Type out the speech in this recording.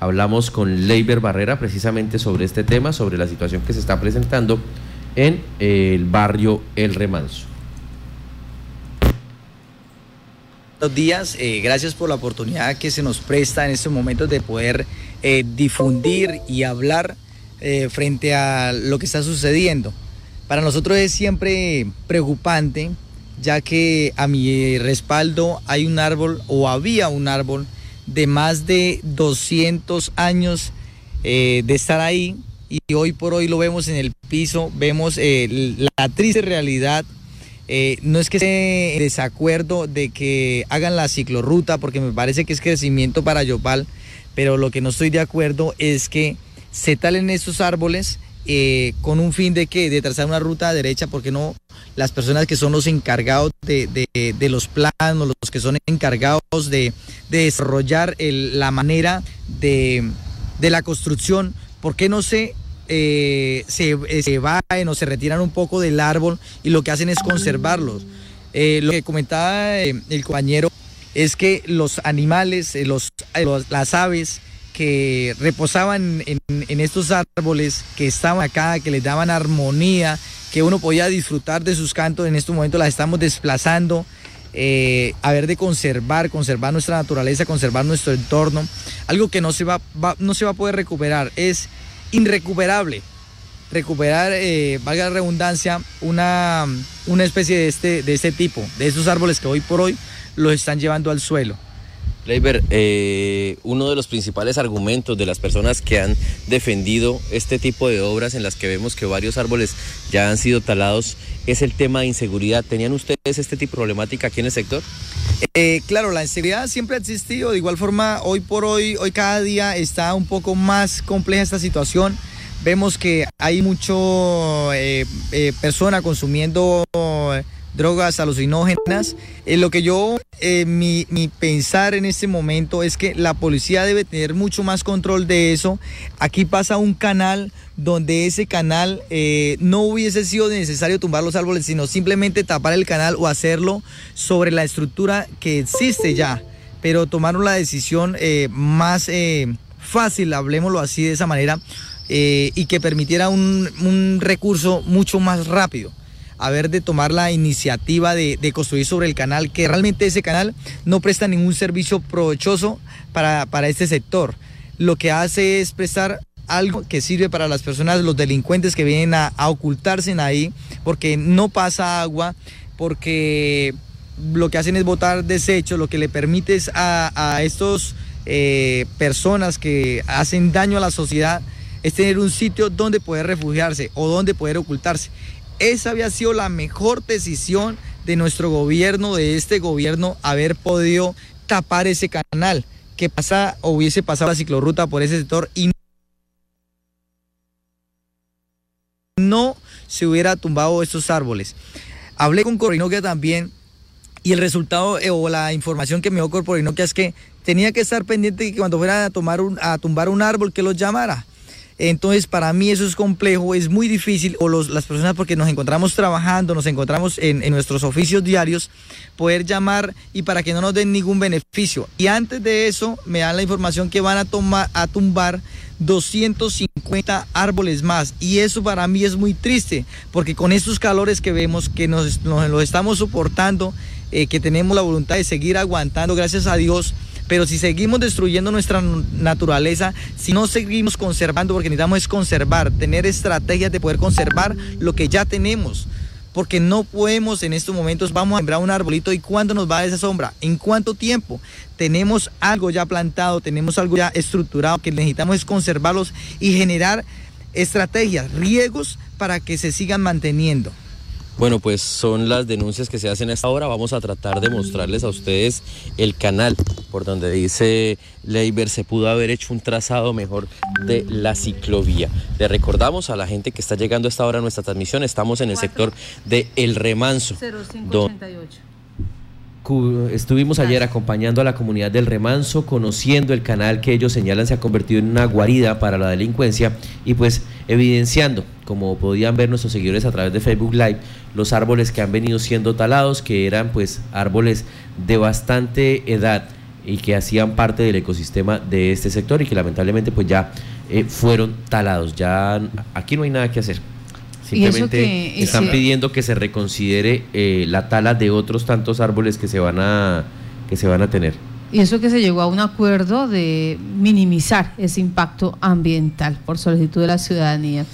Hablamos con Leiber Barrera precisamente sobre este tema, sobre la situación que se está presentando en el barrio El Remanso. Buenos días, eh, gracias por la oportunidad que se nos presta en estos momentos de poder eh, difundir y hablar eh, frente a lo que está sucediendo. Para nosotros es siempre preocupante, ya que a mi respaldo hay un árbol o había un árbol de más de 200 años de estar ahí y hoy por hoy lo vemos en el piso, vemos la triste realidad. Eh, no es que esté en desacuerdo de que hagan la ciclorruta, porque me parece que es crecimiento para Yopal, pero lo que no estoy de acuerdo es que se talen estos árboles eh, con un fin de que de trazar una ruta derecha, porque no las personas que son los encargados de, los planos, los que son encargados de, desarrollar la manera de, la construcción, ¿por qué no se eh, se, eh, se vayan o se retiran un poco del árbol y lo que hacen es conservarlos. Eh, lo que comentaba el compañero es que los animales, los, las aves que reposaban en, estos árboles, que estaban acá, que les daban armonía, que uno podía disfrutar de sus cantos, en estos momentos las estamos desplazando. a ver de conservar, conservar nuestra naturaleza, conservar nuestro entorno. Algo que no se va, no se va a poder recuperar es irrecuperable recuperar, eh, valga la redundancia, una, una especie de este, de este tipo, de esos árboles que hoy por hoy los están llevando al suelo. Leiber, eh, uno de los principales argumentos de las personas que han defendido este tipo de obras en las que vemos que varios árboles ya han sido talados es el tema de inseguridad. ¿Tenían ustedes este tipo de problemática aquí en el sector? Eh, claro, la inseguridad siempre ha existido, de igual forma hoy por hoy, hoy cada día está un poco más compleja esta situación. Vemos que hay mucho eh, eh persona consumiendo drogas alucinógenas. Eh, lo que yo, eh, mi, pensar en este momento es que la policía debe tener mucho más control de eso. Aquí pasa un canal donde ese canal eh, no hubiese sido necesario tumbar los árboles, sino simplemente tapar el canal o hacerlo sobre la estructura que existe ya. Pero tomaron la decisión más fácil, hablemoslo así de esa manera, y que permitiera un recurso mucho más rápido haber de tomar la iniciativa de, construir sobre el canal, que realmente ese canal no presta ningún servicio provechoso para, este sector. Lo que hace es prestar algo que sirve para las personas, los delincuentes que vienen a, ocultarse en ahí, porque no pasa agua, porque lo que hacen es botar desechos, lo que le permite a, a estos eh, personas que hacen daño a la sociedad es tener un sitio donde poder refugiarse o donde poder ocultarse. Esa había sido la mejor decisión de nuestro gobierno, de este gobierno, haber podido tapar ese canal, que pasa, hubiese pasado la ciclorruta por ese sector y no se hubiera tumbado estos árboles. Hablé con Corinoquia también y el resultado eh, o la información que me dio Corinoquia es que tenía que estar pendiente que cuando fuera a, tomar a tumbar un árbol que los llamara. Entonces, para mí eso es complejo, es muy difícil, o las personas porque nos encontramos trabajando, nos encontramos en, nuestros oficios diarios, poder llamar y para que no nos den ningún beneficio. Y antes de eso, me dan la información que van a, tomar, a tumbar 250 árboles más. Y eso para mí es muy triste, porque con estos calores que vemos, que nos, nos los estamos soportando, eh, que tenemos la voluntad de seguir aguantando, gracias a Dios, pero si seguimos destruyendo nuestra naturaleza, si no seguimos conservando, porque necesitamos es conservar, tener estrategias de poder conservar lo que ya tenemos. Porque no podemos en estos momentos, vamos a sembrar un arbolito y cuándo nos va a esa sombra, en cuánto tiempo. Tenemos algo ya plantado, tenemos algo ya estructurado, que necesitamos es conservarlos y generar estrategias, riegos para que se sigan manteniendo. Bueno, pues son las denuncias que se hacen a esta hora. Vamos a tratar de mostrarles a ustedes el canal por donde dice Leiber se pudo haber hecho un trazado mejor de la ciclovía. Le recordamos a la gente que está llegando a esta hora a nuestra transmisión, estamos en el sector de El Remanso. 0588. Estuvimos ayer acompañando a la comunidad del Remanso, conociendo el canal que ellos señalan se ha convertido en una guarida para la delincuencia y pues evidenciando, como podían ver nuestros seguidores a través de Facebook Live, los árboles que han venido siendo talados, que eran pues árboles de bastante edad. y que hacían parte del ecosistema de este sector y que lamentablemente pues ya eh, fueron talados. Ya aquí no hay nada que hacer. Simplemente están pidiendo que se reconsidere eh, la tala de otros tantos árboles que se van a que se van a tener. Y eso que se llegó a un acuerdo de minimizar ese impacto ambiental por solicitud de la ciudadanía.